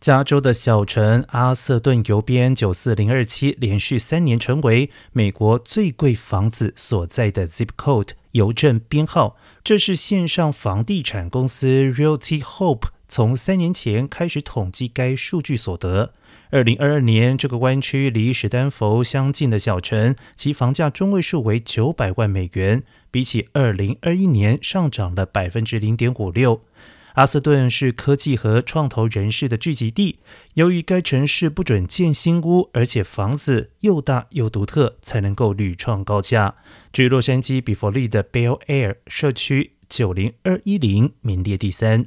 加州的小城阿瑟顿邮编九四零二七连续三年成为美国最贵房子所在的 zip code 邮政编号。这是线上房地产公司 Realty Hope 从三年前开始统计该数据所得。二零二二年，这个湾区离史丹佛相近的小城，其房价中位数为九百万美元，比起二零二一年上涨了百分之零点五六。阿斯顿是科技和创投人士的聚集地。由于该城市不准建新屋，而且房子又大又独特，才能够屡创高价。据洛杉矶比佛利的 Bell Air 社区九零二一零名列第三。